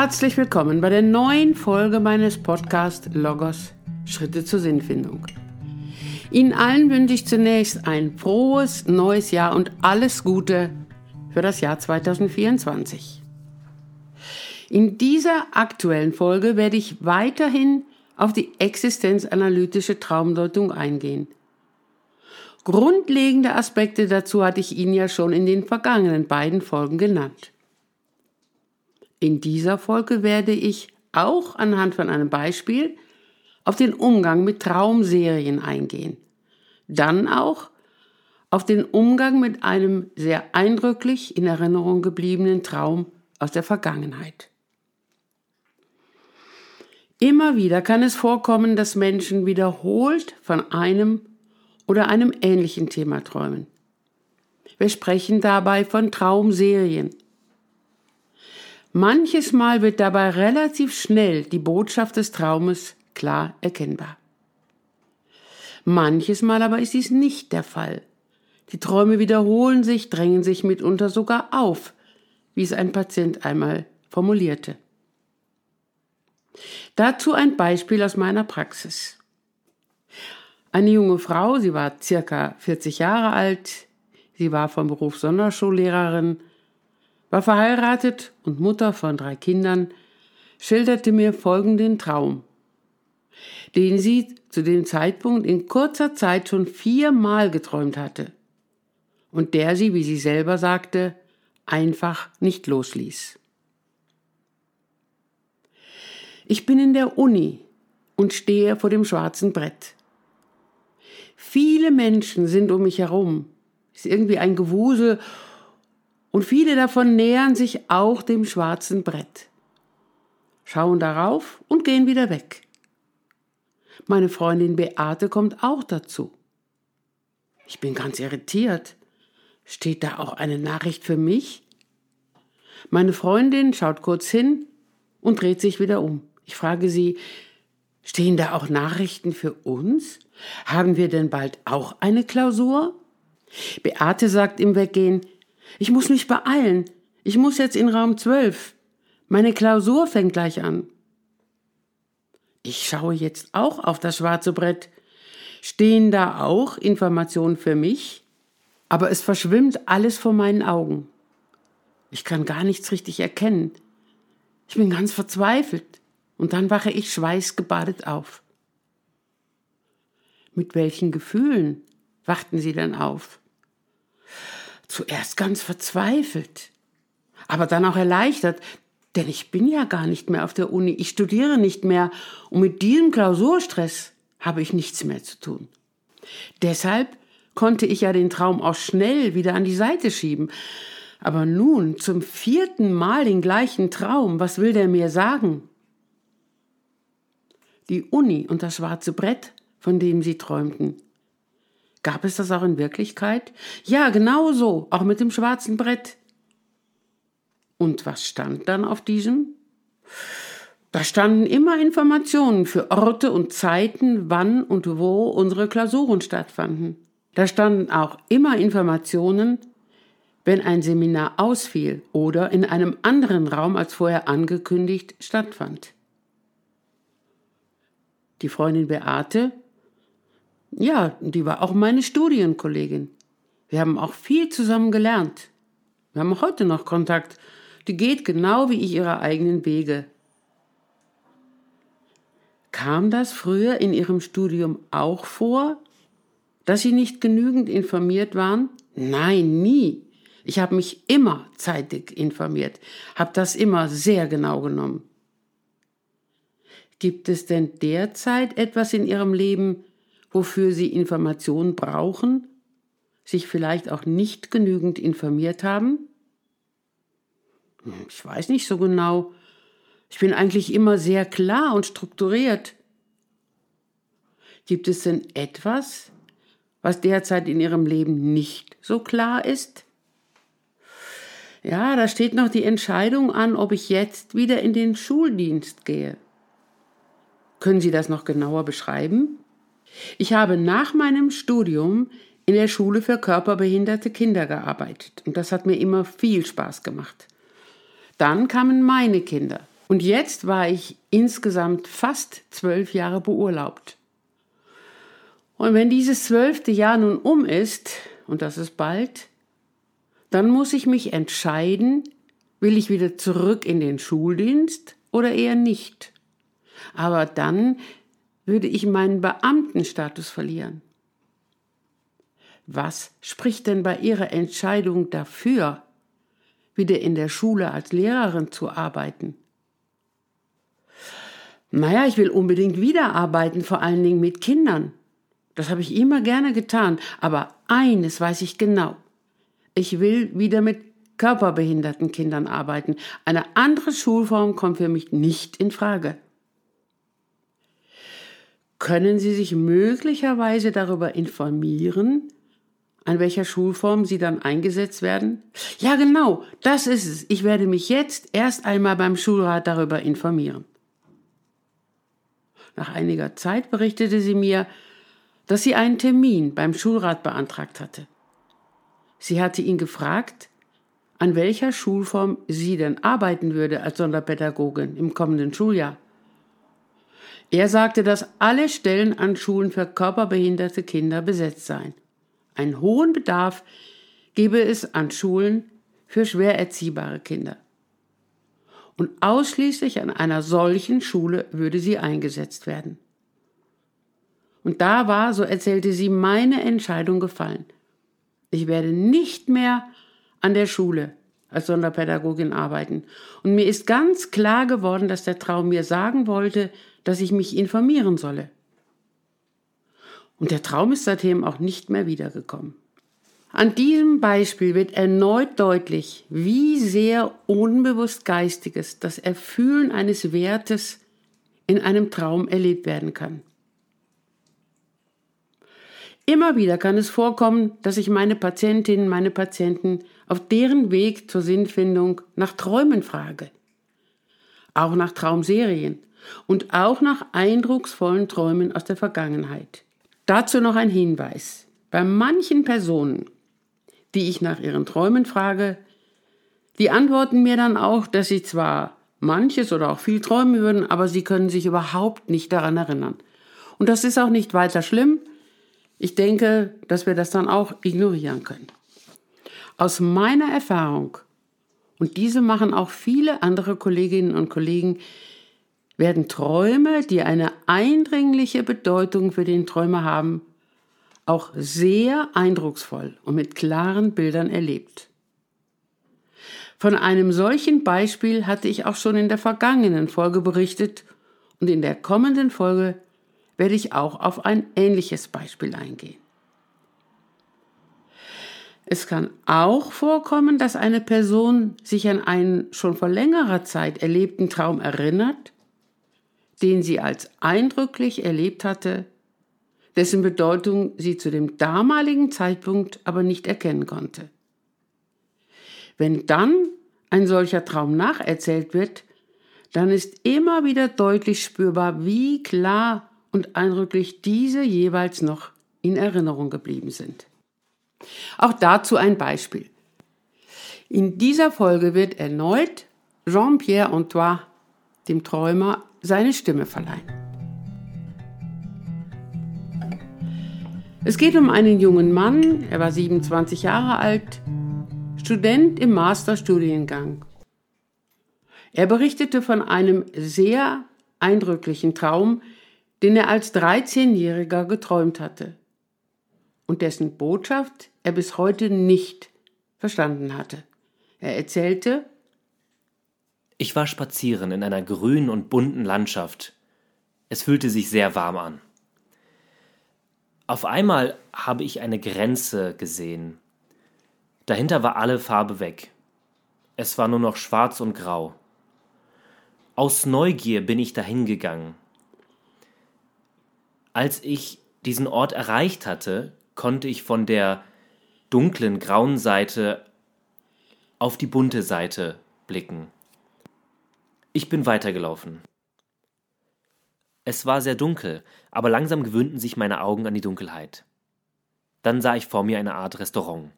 herzlich willkommen bei der neuen Folge meines Podcasts Logos Schritte zur Sinnfindung. Ihnen allen wünsche ich zunächst ein frohes neues Jahr und alles Gute für das Jahr 2024. In dieser aktuellen Folge werde ich weiterhin auf die existenzanalytische Traumdeutung eingehen. Grundlegende Aspekte dazu hatte ich Ihnen ja schon in den vergangenen beiden Folgen genannt. In dieser Folge werde ich auch anhand von einem Beispiel auf den Umgang mit Traumserien eingehen. Dann auch auf den Umgang mit einem sehr eindrücklich in Erinnerung gebliebenen Traum aus der Vergangenheit. Immer wieder kann es vorkommen, dass Menschen wiederholt von einem oder einem ähnlichen Thema träumen. Wir sprechen dabei von Traumserien. Manches Mal wird dabei relativ schnell die Botschaft des Traumes klar erkennbar. Manches Mal aber ist dies nicht der Fall. Die Träume wiederholen sich, drängen sich mitunter sogar auf, wie es ein Patient einmal formulierte. Dazu ein Beispiel aus meiner Praxis. Eine junge Frau, sie war circa 40 Jahre alt, sie war vom Beruf Sonderschullehrerin, war verheiratet und Mutter von drei Kindern, schilderte mir folgenden Traum, den sie zu dem Zeitpunkt in kurzer Zeit schon viermal geträumt hatte und der sie, wie sie selber sagte, einfach nicht losließ. Ich bin in der Uni und stehe vor dem schwarzen Brett. Viele Menschen sind um mich herum. Ist irgendwie ein Gewusel und viele davon nähern sich auch dem schwarzen Brett, schauen darauf und gehen wieder weg. Meine Freundin Beate kommt auch dazu. Ich bin ganz irritiert. Steht da auch eine Nachricht für mich? Meine Freundin schaut kurz hin und dreht sich wieder um. Ich frage sie, stehen da auch Nachrichten für uns? Haben wir denn bald auch eine Klausur? Beate sagt im Weggehen, ich muss mich beeilen. Ich muss jetzt in Raum 12. Meine Klausur fängt gleich an. Ich schaue jetzt auch auf das schwarze Brett. Stehen da auch Informationen für mich? Aber es verschwimmt alles vor meinen Augen. Ich kann gar nichts richtig erkennen. Ich bin ganz verzweifelt und dann wache ich schweißgebadet auf. Mit welchen Gefühlen wachten Sie dann auf? Zuerst ganz verzweifelt, aber dann auch erleichtert, denn ich bin ja gar nicht mehr auf der Uni, ich studiere nicht mehr und mit diesem Klausurstress habe ich nichts mehr zu tun. Deshalb konnte ich ja den Traum auch schnell wieder an die Seite schieben. Aber nun zum vierten Mal den gleichen Traum, was will der mir sagen? die Uni und das schwarze Brett, von dem sie träumten. Gab es das auch in Wirklichkeit? Ja, genau so, auch mit dem schwarzen Brett. Und was stand dann auf diesem? Da standen immer Informationen für Orte und Zeiten, wann und wo unsere Klausuren stattfanden. Da standen auch immer Informationen, wenn ein Seminar ausfiel oder in einem anderen Raum als vorher angekündigt stattfand. Die Freundin Beate, ja, die war auch meine Studienkollegin. Wir haben auch viel zusammen gelernt. Wir haben heute noch Kontakt. Die geht genau wie ich ihre eigenen Wege. Kam das früher in Ihrem Studium auch vor, dass Sie nicht genügend informiert waren? Nein, nie. Ich habe mich immer zeitig informiert, habe das immer sehr genau genommen. Gibt es denn derzeit etwas in Ihrem Leben, wofür Sie Informationen brauchen, sich vielleicht auch nicht genügend informiert haben? Hm, ich weiß nicht so genau. Ich bin eigentlich immer sehr klar und strukturiert. Gibt es denn etwas, was derzeit in Ihrem Leben nicht so klar ist? Ja, da steht noch die Entscheidung an, ob ich jetzt wieder in den Schuldienst gehe. Können Sie das noch genauer beschreiben? Ich habe nach meinem Studium in der Schule für körperbehinderte Kinder gearbeitet und das hat mir immer viel Spaß gemacht. Dann kamen meine Kinder Und jetzt war ich insgesamt fast zwölf Jahre beurlaubt. Und wenn dieses zwölfte Jahr nun um ist, und das ist bald, dann muss ich mich entscheiden, will ich wieder zurück in den Schuldienst oder eher nicht. Aber dann würde ich meinen Beamtenstatus verlieren. Was spricht denn bei Ihrer Entscheidung dafür, wieder in der Schule als Lehrerin zu arbeiten? Naja, ich will unbedingt wieder arbeiten, vor allen Dingen mit Kindern. Das habe ich immer gerne getan, aber eines weiß ich genau. Ich will wieder mit körperbehinderten Kindern arbeiten. Eine andere Schulform kommt für mich nicht in Frage. Können Sie sich möglicherweise darüber informieren, an welcher Schulform Sie dann eingesetzt werden? Ja, genau, das ist es. Ich werde mich jetzt erst einmal beim Schulrat darüber informieren. Nach einiger Zeit berichtete sie mir, dass sie einen Termin beim Schulrat beantragt hatte. Sie hatte ihn gefragt, an welcher Schulform sie denn arbeiten würde als Sonderpädagogin im kommenden Schuljahr. Er sagte, dass alle Stellen an Schulen für körperbehinderte Kinder besetzt seien. Einen hohen Bedarf gebe es an Schulen für schwer erziehbare Kinder. Und ausschließlich an einer solchen Schule würde sie eingesetzt werden. Und da war, so erzählte sie, meine Entscheidung gefallen. Ich werde nicht mehr an der Schule als Sonderpädagogin arbeiten. Und mir ist ganz klar geworden, dass der Traum mir sagen wollte, dass ich mich informieren solle. Und der Traum ist seitdem auch nicht mehr wiedergekommen. An diesem Beispiel wird erneut deutlich, wie sehr unbewusst Geistiges, das Erfühlen eines Wertes in einem Traum erlebt werden kann. Immer wieder kann es vorkommen, dass ich meine Patientinnen, meine Patienten auf deren Weg zur Sinnfindung nach Träumen frage. Auch nach Traumserien und auch nach eindrucksvollen Träumen aus der Vergangenheit. Dazu noch ein Hinweis. Bei manchen Personen, die ich nach ihren Träumen frage, die antworten mir dann auch, dass sie zwar manches oder auch viel träumen würden, aber sie können sich überhaupt nicht daran erinnern. Und das ist auch nicht weiter schlimm. Ich denke, dass wir das dann auch ignorieren können. Aus meiner Erfahrung, und diese machen auch viele andere Kolleginnen und Kollegen, werden Träume, die eine eindringliche Bedeutung für den Träumer haben, auch sehr eindrucksvoll und mit klaren Bildern erlebt. Von einem solchen Beispiel hatte ich auch schon in der vergangenen Folge berichtet und in der kommenden Folge werde ich auch auf ein ähnliches Beispiel eingehen. Es kann auch vorkommen, dass eine Person sich an einen schon vor längerer Zeit erlebten Traum erinnert den sie als eindrücklich erlebt hatte, dessen Bedeutung sie zu dem damaligen Zeitpunkt aber nicht erkennen konnte. Wenn dann ein solcher Traum nacherzählt wird, dann ist immer wieder deutlich spürbar, wie klar und eindrücklich diese jeweils noch in Erinnerung geblieben sind. Auch dazu ein Beispiel. In dieser Folge wird erneut Jean-Pierre Antoine, dem Träumer, seine Stimme verleihen. Es geht um einen jungen Mann, er war 27 Jahre alt, Student im Masterstudiengang. Er berichtete von einem sehr eindrücklichen Traum, den er als 13-Jähriger geträumt hatte und dessen Botschaft er bis heute nicht verstanden hatte. Er erzählte, ich war spazieren in einer grünen und bunten Landschaft. Es fühlte sich sehr warm an. Auf einmal habe ich eine Grenze gesehen. Dahinter war alle Farbe weg. Es war nur noch schwarz und grau. Aus Neugier bin ich dahin gegangen. Als ich diesen Ort erreicht hatte, konnte ich von der dunklen grauen Seite auf die bunte Seite blicken. Ich bin weitergelaufen. Es war sehr dunkel, aber langsam gewöhnten sich meine Augen an die Dunkelheit. Dann sah ich vor mir eine Art Restaurant.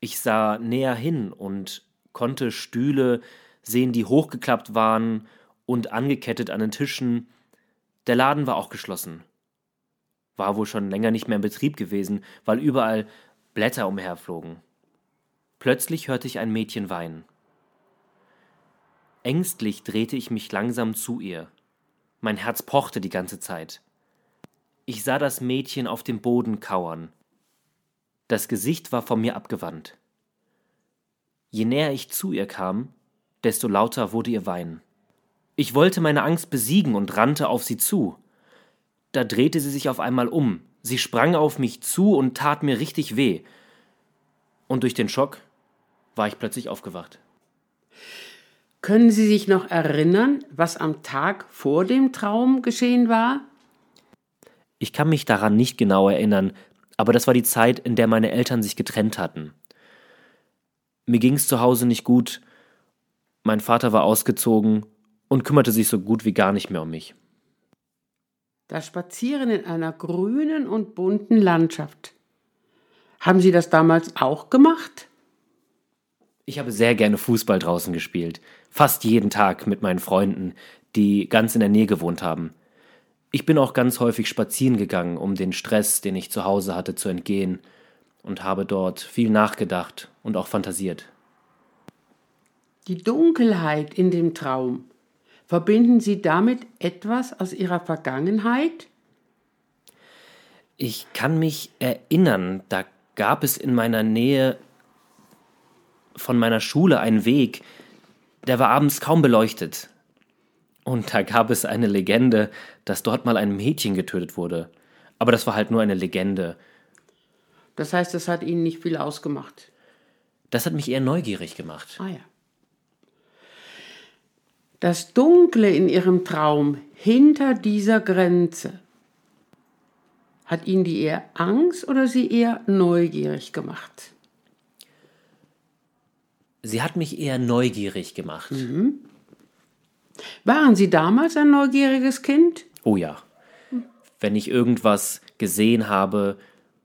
Ich sah näher hin und konnte Stühle, sehen, die hochgeklappt waren und angekettet an den Tischen. Der Laden war auch geschlossen. War wohl schon länger nicht mehr in Betrieb gewesen, weil überall Blätter umherflogen. Plötzlich hörte ich ein Mädchen weinen. Ängstlich drehte ich mich langsam zu ihr. Mein Herz pochte die ganze Zeit. Ich sah das Mädchen auf dem Boden kauern. Das Gesicht war von mir abgewandt. Je näher ich zu ihr kam, desto lauter wurde ihr Weinen. Ich wollte meine Angst besiegen und rannte auf sie zu. Da drehte sie sich auf einmal um, sie sprang auf mich zu und tat mir richtig weh. Und durch den Schock war ich plötzlich aufgewacht. Können Sie sich noch erinnern, was am Tag vor dem Traum geschehen war? Ich kann mich daran nicht genau erinnern, aber das war die Zeit, in der meine Eltern sich getrennt hatten. Mir ging es zu Hause nicht gut, mein Vater war ausgezogen und kümmerte sich so gut wie gar nicht mehr um mich. Das Spazieren in einer grünen und bunten Landschaft. Haben Sie das damals auch gemacht? Ich habe sehr gerne Fußball draußen gespielt, fast jeden Tag mit meinen Freunden, die ganz in der Nähe gewohnt haben. Ich bin auch ganz häufig spazieren gegangen, um den Stress, den ich zu Hause hatte, zu entgehen, und habe dort viel nachgedacht und auch fantasiert. Die Dunkelheit in dem Traum, verbinden Sie damit etwas aus Ihrer Vergangenheit? Ich kann mich erinnern, da gab es in meiner Nähe von meiner Schule einen Weg, der war abends kaum beleuchtet. Und da gab es eine Legende, dass dort mal ein Mädchen getötet wurde. Aber das war halt nur eine Legende. Das heißt, das hat Ihnen nicht viel ausgemacht. Das hat mich eher neugierig gemacht. Ah ja. Das Dunkle in Ihrem Traum hinter dieser Grenze, hat Ihnen die eher Angst oder Sie eher neugierig gemacht? Sie hat mich eher neugierig gemacht. Mhm. Waren Sie damals ein neugieriges Kind? Oh ja. Wenn ich irgendwas gesehen habe,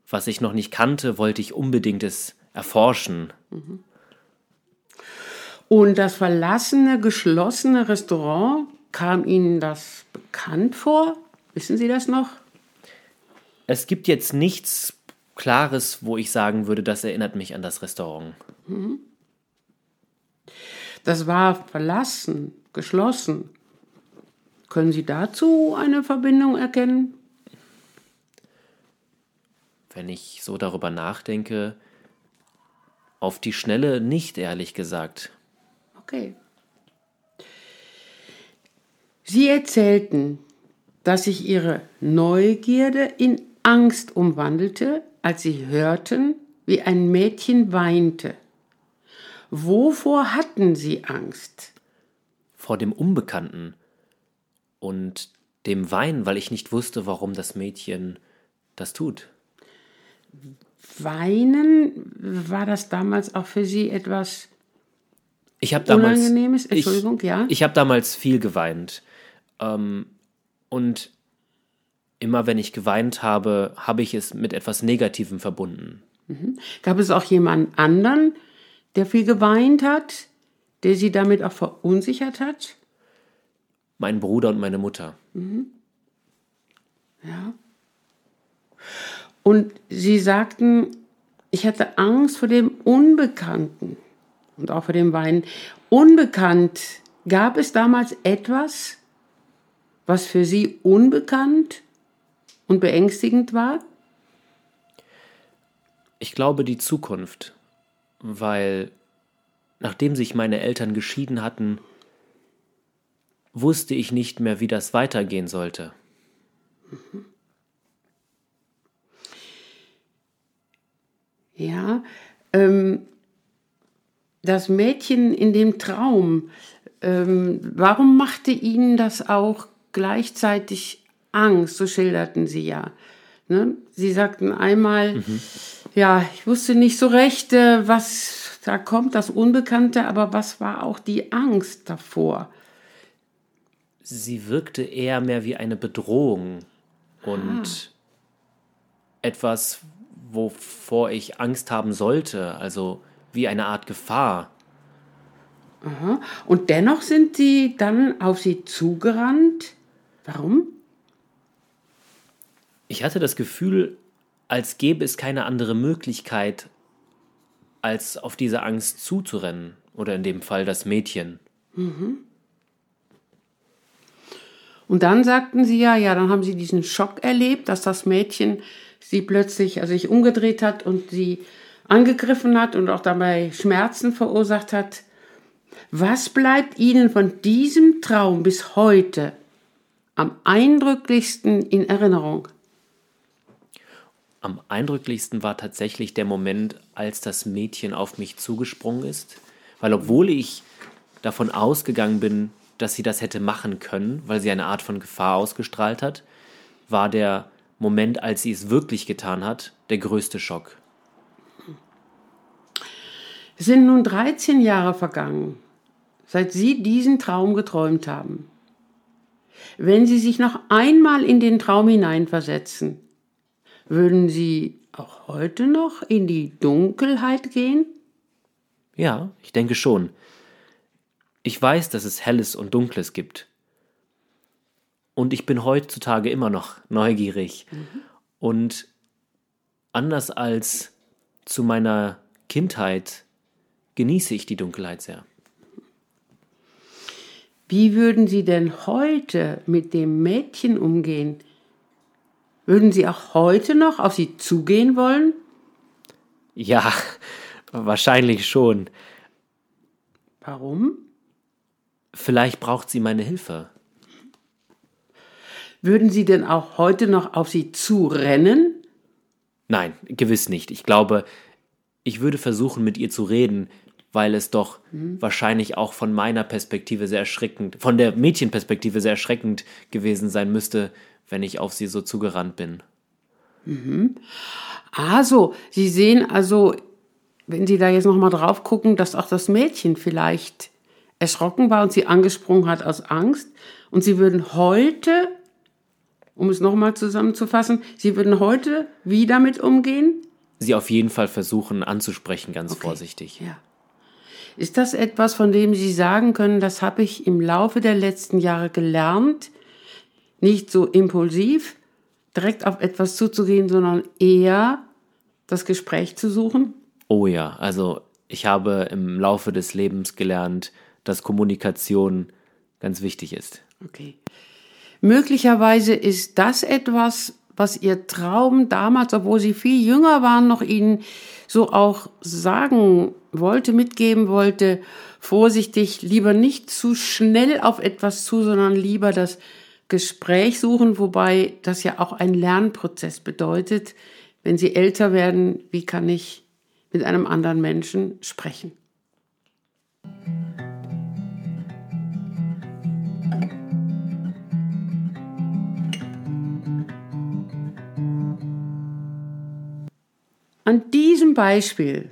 was ich noch nicht kannte, wollte ich unbedingt es erforschen. Mhm. Und das verlassene, geschlossene Restaurant, kam Ihnen das bekannt vor? Wissen Sie das noch? Es gibt jetzt nichts Klares, wo ich sagen würde, das erinnert mich an das Restaurant. Mhm. Das war verlassen, geschlossen. Können Sie dazu eine Verbindung erkennen? Wenn ich so darüber nachdenke, auf die Schnelle nicht, ehrlich gesagt. Okay. Sie erzählten, dass sich Ihre Neugierde in Angst umwandelte, als Sie hörten, wie ein Mädchen weinte. Wovor hatten Sie Angst? Vor dem Unbekannten und dem Wein, weil ich nicht wusste, warum das Mädchen das tut. Weinen, war das damals auch für Sie etwas ich damals, Unangenehmes? Entschuldigung, ich, ja? Ich habe damals viel geweint. Ähm, und immer wenn ich geweint habe, habe ich es mit etwas Negativem verbunden. Mhm. Gab es auch jemanden anderen, der viel geweint hat, der sie damit auch verunsichert hat? Mein Bruder und meine Mutter. Mhm. Ja. Und sie sagten, ich hatte Angst vor dem Unbekannten und auch vor dem Weinen. Unbekannt, gab es damals etwas, was für sie unbekannt und beängstigend war? Ich glaube die Zukunft weil nachdem sich meine Eltern geschieden hatten, wusste ich nicht mehr, wie das weitergehen sollte. Ja, ähm, das Mädchen in dem Traum, ähm, warum machte Ihnen das auch gleichzeitig Angst? So schilderten Sie ja. Ne? Sie sagten einmal, mhm ja, ich wusste nicht so recht, äh, was da kommt, das Unbekannte, aber was war auch die Angst davor? Sie wirkte eher mehr wie eine Bedrohung und ah. etwas, wovor ich Angst haben sollte, also wie eine Art Gefahr. Aha. Und dennoch sind sie dann auf sie zugerannt. Warum? Ich hatte das Gefühl, als gäbe es keine andere Möglichkeit, als auf diese Angst zuzurennen. Oder in dem Fall das Mädchen. Mhm. Und dann sagten sie ja, ja, dann haben sie diesen Schock erlebt, dass das Mädchen sie plötzlich also sich umgedreht hat und sie angegriffen hat und auch dabei Schmerzen verursacht hat. Was bleibt Ihnen von diesem Traum bis heute am eindrücklichsten in Erinnerung? Am eindrücklichsten war tatsächlich der Moment, als das Mädchen auf mich zugesprungen ist, weil obwohl ich davon ausgegangen bin, dass sie das hätte machen können, weil sie eine Art von Gefahr ausgestrahlt hat, war der Moment, als sie es wirklich getan hat, der größte Schock. Es sind nun 13 Jahre vergangen, seit Sie diesen Traum geträumt haben. Wenn Sie sich noch einmal in den Traum hineinversetzen, würden Sie auch heute noch in die Dunkelheit gehen? Ja, ich denke schon. Ich weiß, dass es Helles und Dunkles gibt. Und ich bin heutzutage immer noch neugierig. Mhm. Und anders als zu meiner Kindheit genieße ich die Dunkelheit sehr. Wie würden Sie denn heute mit dem Mädchen umgehen? Würden Sie auch heute noch auf sie zugehen wollen? Ja, wahrscheinlich schon. Warum? Vielleicht braucht sie meine Hilfe. Würden Sie denn auch heute noch auf sie zurennen? Nein, gewiss nicht. Ich glaube, ich würde versuchen, mit ihr zu reden, weil es doch mhm. wahrscheinlich auch von meiner Perspektive sehr erschreckend, von der Mädchenperspektive sehr erschreckend gewesen sein müsste, wenn ich auf sie so zugerannt bin. Mhm. Also, Sie sehen also, wenn Sie da jetzt nochmal drauf gucken, dass auch das Mädchen vielleicht erschrocken war und sie angesprungen hat aus Angst. Und sie würden heute, um es nochmal zusammenzufassen, sie würden heute wie damit umgehen? Sie auf jeden Fall versuchen anzusprechen, ganz okay. vorsichtig. Ja. Ist das etwas, von dem Sie sagen können, das habe ich im Laufe der letzten Jahre gelernt, nicht so impulsiv, direkt auf etwas zuzugehen, sondern eher das Gespräch zu suchen? Oh ja, also ich habe im Laufe des Lebens gelernt, dass Kommunikation ganz wichtig ist. Okay. Möglicherweise ist das etwas, was Ihr Traum damals, obwohl Sie viel jünger waren, noch Ihnen so auch sagen wollte, mitgeben wollte, vorsichtig, lieber nicht zu schnell auf etwas zu, sondern lieber das Gespräch suchen, wobei das ja auch ein Lernprozess bedeutet. Wenn Sie älter werden, wie kann ich mit einem anderen Menschen sprechen? An diesem Beispiel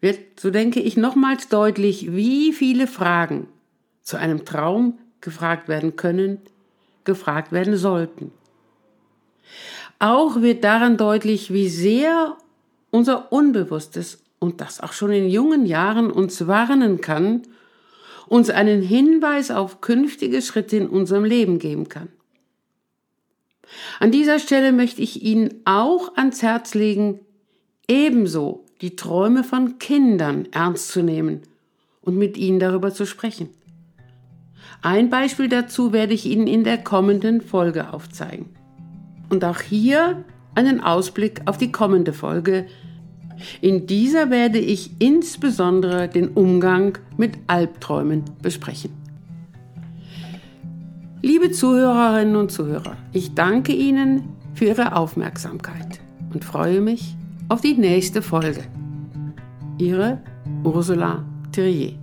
wird, so denke ich, nochmals deutlich, wie viele Fragen zu einem Traum gefragt werden können, gefragt werden sollten. Auch wird daran deutlich, wie sehr unser Unbewusstes und das auch schon in jungen Jahren uns warnen kann, uns einen Hinweis auf künftige Schritte in unserem Leben geben kann. An dieser Stelle möchte ich Ihnen auch ans Herz legen, ebenso die Träume von Kindern ernst zu nehmen und mit ihnen darüber zu sprechen. Ein Beispiel dazu werde ich Ihnen in der kommenden Folge aufzeigen. Und auch hier einen Ausblick auf die kommende Folge. In dieser werde ich insbesondere den Umgang mit Albträumen besprechen. Liebe Zuhörerinnen und Zuhörer, ich danke Ihnen für Ihre Aufmerksamkeit und freue mich auf die nächste Folge. Ihre Ursula Thierrier.